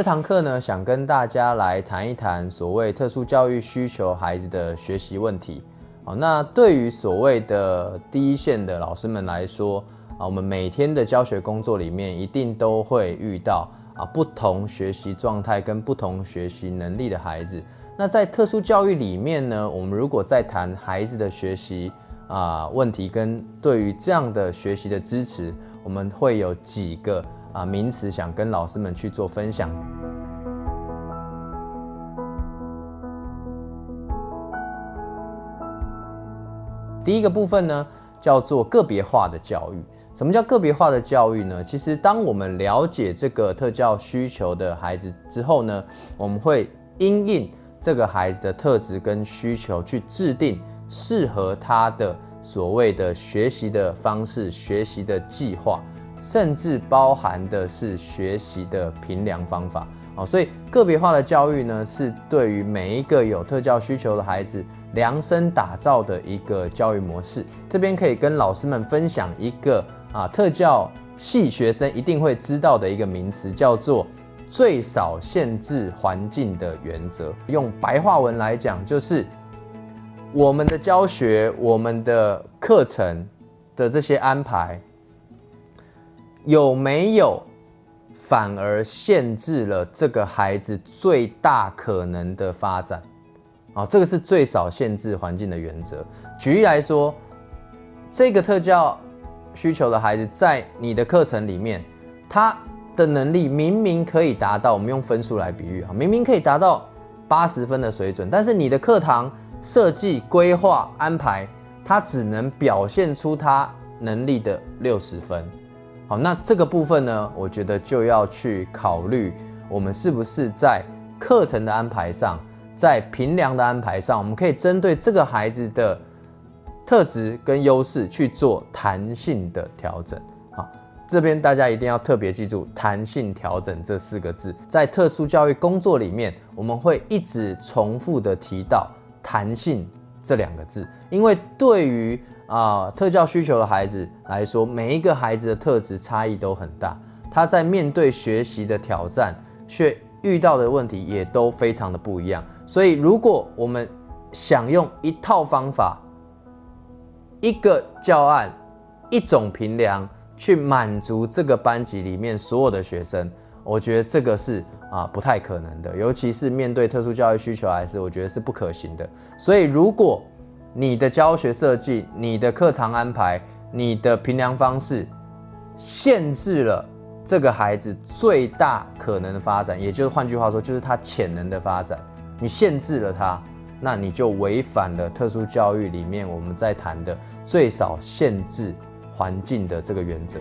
这堂课呢，想跟大家来谈一谈所谓特殊教育需求孩子的学习问题。好，那对于所谓的第一线的老师们来说，啊，我们每天的教学工作里面，一定都会遇到啊不同学习状态跟不同学习能力的孩子。那在特殊教育里面呢，我们如果在谈孩子的学习啊问题跟对于这样的学习的支持，我们会有几个。啊，名词想跟老师们去做分享。第一个部分呢，叫做个别化的教育。什么叫个别化的教育呢？其实，当我们了解这个特教需求的孩子之后呢，我们会因应这个孩子的特质跟需求，去制定适合他的所谓的学习的方式、学习的计划。甚至包含的是学习的评量方法哦，所以个别化的教育呢，是对于每一个有特教需求的孩子量身打造的一个教育模式。这边可以跟老师们分享一个啊，特教系学生一定会知道的一个名词，叫做最少限制环境的原则。用白话文来讲，就是我们的教学、我们的课程的这些安排。有没有反而限制了这个孩子最大可能的发展？啊，这个是最少限制环境的原则。举例来说，这个特教需求的孩子在你的课程里面，他的能力明明可以达到，我们用分数来比喻啊，明明可以达到八十分的水准，但是你的课堂设计、规划、安排，他只能表现出他能力的六十分。好，那这个部分呢，我觉得就要去考虑，我们是不是在课程的安排上，在评量的安排上，我们可以针对这个孩子的特质跟优势去做弹性的调整。好，这边大家一定要特别记住“弹性调整”这四个字，在特殊教育工作里面，我们会一直重复的提到“弹性”这两个字，因为对于啊，特教需求的孩子来说，每一个孩子的特质差异都很大，他在面对学习的挑战，却遇到的问题也都非常的不一样。所以，如果我们想用一套方法、一个教案、一种评量去满足这个班级里面所有的学生，我觉得这个是啊不太可能的，尤其是面对特殊教育需求孩子，我觉得是不可行的。所以，如果你的教学设计、你的课堂安排、你的评量方式，限制了这个孩子最大可能的发展，也就是换句话说，就是他潜能的发展。你限制了他，那你就违反了特殊教育里面我们在谈的最少限制环境的这个原则。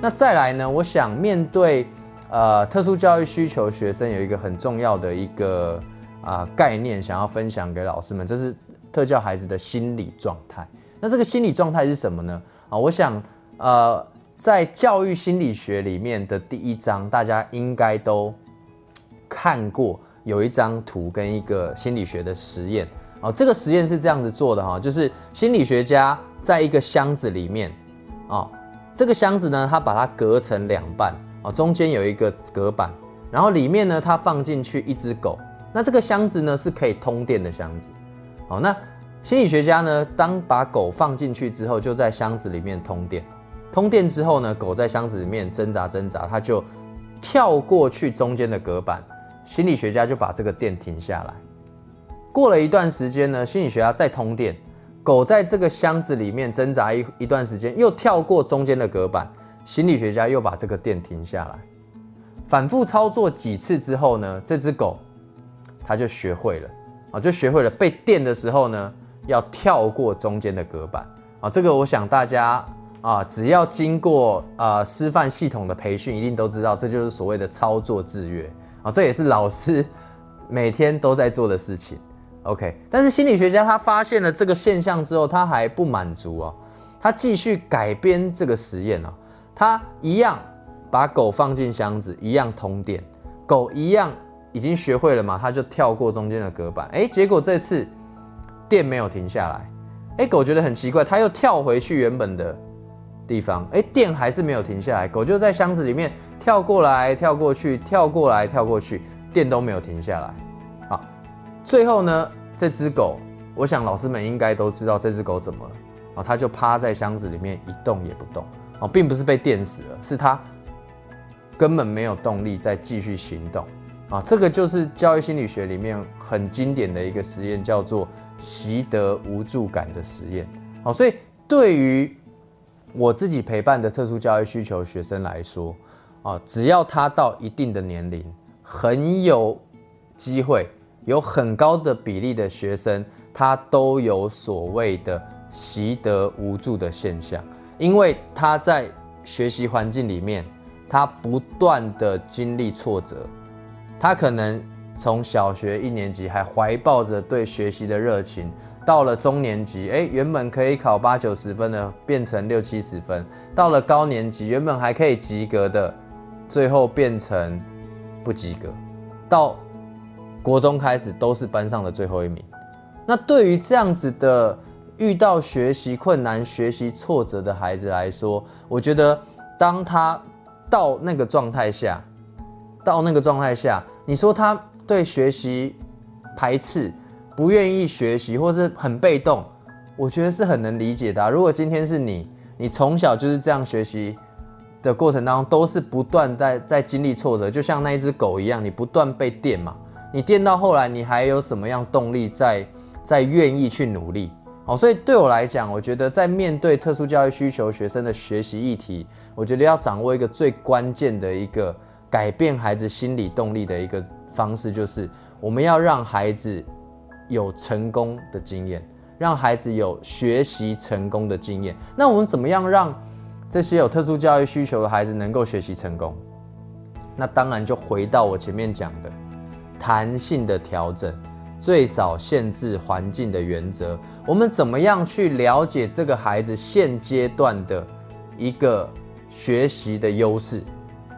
那再来呢？我想面对。呃，特殊教育需求学生有一个很重要的一个啊概念，想要分享给老师们，这是特教孩子的心理状态。那这个心理状态是什么呢？啊，我想呃，在教育心理学里面的第一章，大家应该都看过，有一张图跟一个心理学的实验。哦，这个实验是这样子做的哈，就是心理学家在一个箱子里面，啊，这个箱子呢，他把它隔成两半。哦，中间有一个隔板，然后里面呢，它放进去一只狗。那这个箱子呢是可以通电的箱子。哦，那心理学家呢，当把狗放进去之后，就在箱子里面通电。通电之后呢，狗在箱子里面挣扎挣扎，它就跳过去中间的隔板。心理学家就把这个电停下来。过了一段时间呢，心理学家再通电，狗在这个箱子里面挣扎一一段时间，又跳过中间的隔板。心理学家又把这个电停下来，反复操作几次之后呢，这只狗它就学会了啊，就学会了被电的时候呢，要跳过中间的隔板啊。这个我想大家啊，只要经过啊师范系统的培训，一定都知道，这就是所谓的操作制约啊。这也是老师每天都在做的事情。OK，但是心理学家他发现了这个现象之后，他还不满足哦，他继续改编这个实验哦。他一样把狗放进箱子，一样通电，狗一样已经学会了嘛，他就跳过中间的隔板，哎，结果这次电没有停下来，哎，狗觉得很奇怪，它又跳回去原本的地方，哎，电还是没有停下来，狗就在箱子里面跳过来跳过去，跳过来跳过去，电都没有停下来。好，最后呢，这只狗，我想老师们应该都知道这只狗怎么了，哦，它就趴在箱子里面一动也不动，哦，并不是被电死了，是他根本没有动力再继续行动。啊，这个就是教育心理学里面很经典的一个实验，叫做习得无助感的实验。好，所以对于我自己陪伴的特殊教育需求学生来说，啊，只要他到一定的年龄，很有机会，有很高的比例的学生，他都有所谓的习得无助的现象，因为他在学习环境里面，他不断的经历挫折。他可能从小学一年级还怀抱着对学习的热情，到了中年级，哎，原本可以考八九十分的，变成六七十分；到了高年级，原本还可以及格的，最后变成不及格；到国中开始都是班上的最后一名。那对于这样子的遇到学习困难、学习挫折的孩子来说，我觉得当他到那个状态下，到那个状态下，你说他对学习排斥、不愿意学习，或是很被动，我觉得是很能理解的。如果今天是你，你从小就是这样学习的过程当中，都是不断在在经历挫折，就像那一只狗一样，你不断被电嘛，你电到后来，你还有什么样动力在在愿意去努力？哦，所以对我来讲，我觉得在面对特殊教育需求学生的学习议题，我觉得要掌握一个最关键的一个。改变孩子心理动力的一个方式，就是我们要让孩子有成功的经验，让孩子有学习成功的经验。那我们怎么样让这些有特殊教育需求的孩子能够学习成功？那当然就回到我前面讲的弹性的调整，最少限制环境的原则。我们怎么样去了解这个孩子现阶段的一个学习的优势，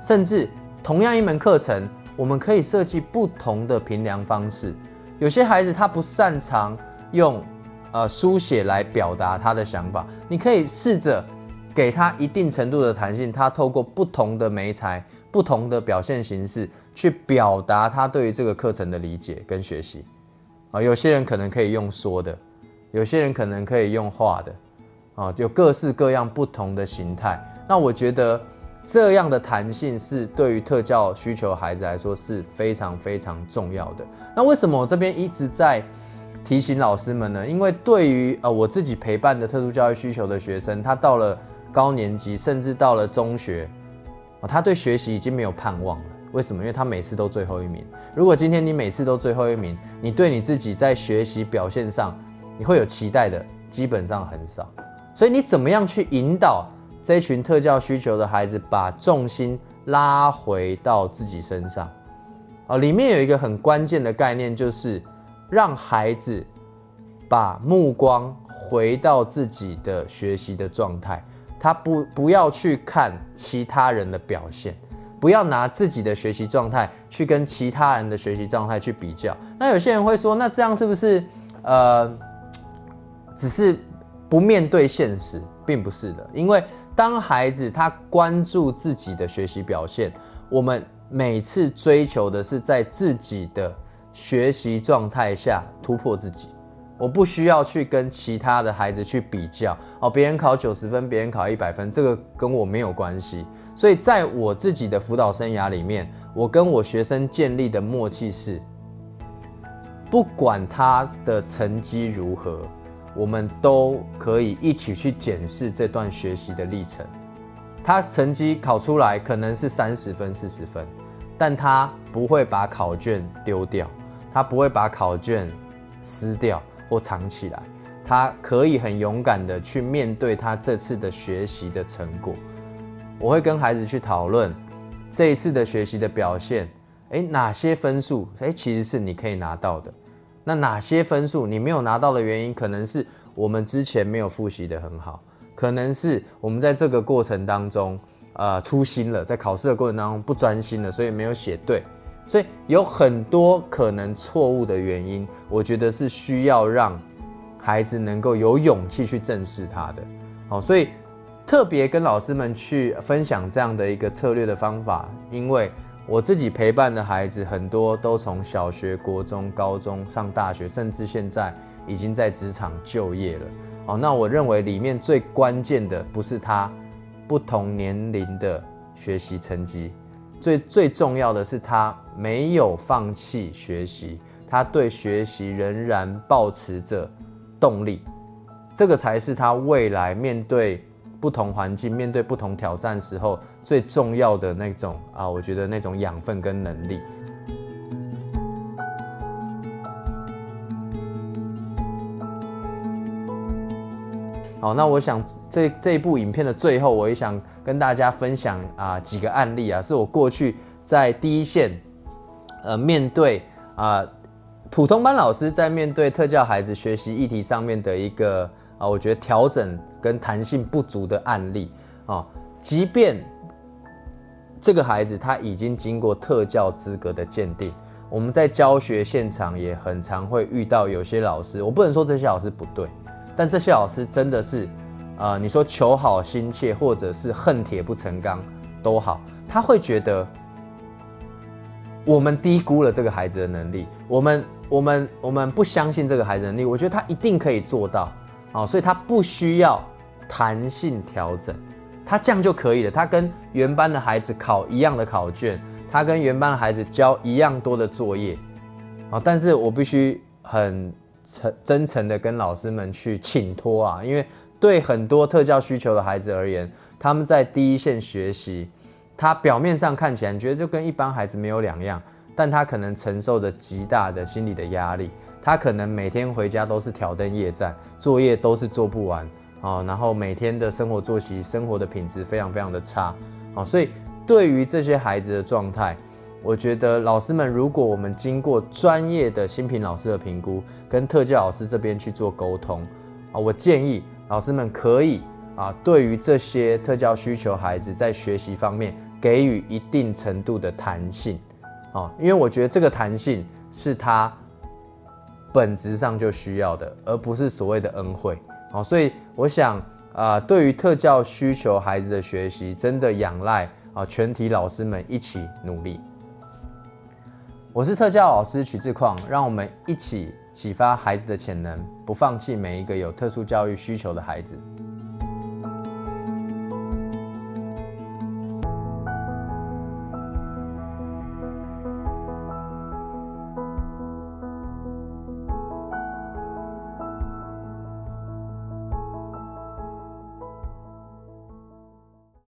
甚至？同样一门课程，我们可以设计不同的评量方式。有些孩子他不擅长用呃书写来表达他的想法，你可以试着给他一定程度的弹性，他透过不同的媒材、不同的表现形式去表达他对于这个课程的理解跟学习。啊，有些人可能可以用说的，有些人可能可以用画的，啊，有各式各样不同的形态。那我觉得。这样的弹性是对于特教需求孩子来说是非常非常重要的。那为什么我这边一直在提醒老师们呢？因为对于呃我自己陪伴的特殊教育需求的学生，他到了高年级，甚至到了中学，他对学习已经没有盼望了。为什么？因为他每次都最后一名。如果今天你每次都最后一名，你对你自己在学习表现上你会有期待的，基本上很少。所以你怎么样去引导？这群特教需求的孩子，把重心拉回到自己身上，哦，里面有一个很关键的概念，就是让孩子把目光回到自己的学习的状态，他不不要去看其他人的表现，不要拿自己的学习状态去跟其他人的学习状态去比较。那有些人会说，那这样是不是呃，只是不面对现实？并不是的，因为。当孩子他关注自己的学习表现，我们每次追求的是在自己的学习状态下突破自己。我不需要去跟其他的孩子去比较哦，别人考九十分，别人考一百分，这个跟我没有关系。所以在我自己的辅导生涯里面，我跟我学生建立的默契是，不管他的成绩如何。我们都可以一起去检视这段学习的历程。他成绩考出来可能是三十分、四十分，但他不会把考卷丢掉，他不会把考卷撕掉或藏起来。他可以很勇敢的去面对他这次的学习的成果。我会跟孩子去讨论这一次的学习的表现。诶，哪些分数？诶，其实是你可以拿到的。那哪些分数你没有拿到的原因，可能是我们之前没有复习的很好，可能是我们在这个过程当中，呃，粗心了，在考试的过程当中不专心了，所以没有写对，所以有很多可能错误的原因，我觉得是需要让孩子能够有勇气去正视他的。好，所以特别跟老师们去分享这样的一个策略的方法，因为我自己陪伴的孩子很多都从小学、国中、高中上大学，甚至现在已经在职场就业了。好，那我认为里面最关键的不是他不同年龄的学习成绩，最最重要的是他没有放弃学习，他对学习仍然保持着动力。这个才是他未来面对不同环境、面对不同挑战时候最重要的那种啊，我觉得那种养分跟能力。好，那我想这这一部影片的最后，我也想跟大家分享啊几个案例啊，是我过去在第一线，呃，面对啊普通班老师在面对特教孩子学习议题上面的一个。啊，我觉得调整跟弹性不足的案例啊，即便这个孩子他已经经过特教资格的鉴定，我们在教学现场也很常会遇到有些老师，我不能说这些老师不对，但这些老师真的是，呃，你说求好心切，或者是恨铁不成钢都好，他会觉得我们低估了这个孩子的能力，我们我们我们不相信这个孩子能力，我觉得他一定可以做到。哦，所以他不需要弹性调整，他这样就可以了。他跟原班的孩子考一样的考卷，他跟原班的孩子交一样多的作业。啊，但是我必须很诚真诚的跟老师们去请托啊，因为对很多特教需求的孩子而言，他们在第一线学习，他表面上看起来觉得就跟一般孩子没有两样，但他可能承受着极大的心理的压力。他可能每天回家都是挑灯夜战，作业都是做不完啊，然后每天的生活作息、生活的品质非常非常的差啊，所以对于这些孩子的状态，我觉得老师们，如果我们经过专业的新品老师的评估，跟特教老师这边去做沟通啊，我建议老师们可以啊，对于这些特教需求孩子在学习方面给予一定程度的弹性啊，因为我觉得这个弹性是他。本质上就需要的，而不是所谓的恩惠。啊，所以我想啊，对于特教需求孩子的学习，真的仰赖啊全体老师们一起努力。我是特教老师曲志矿，让我们一起启发孩子的潜能，不放弃每一个有特殊教育需求的孩子。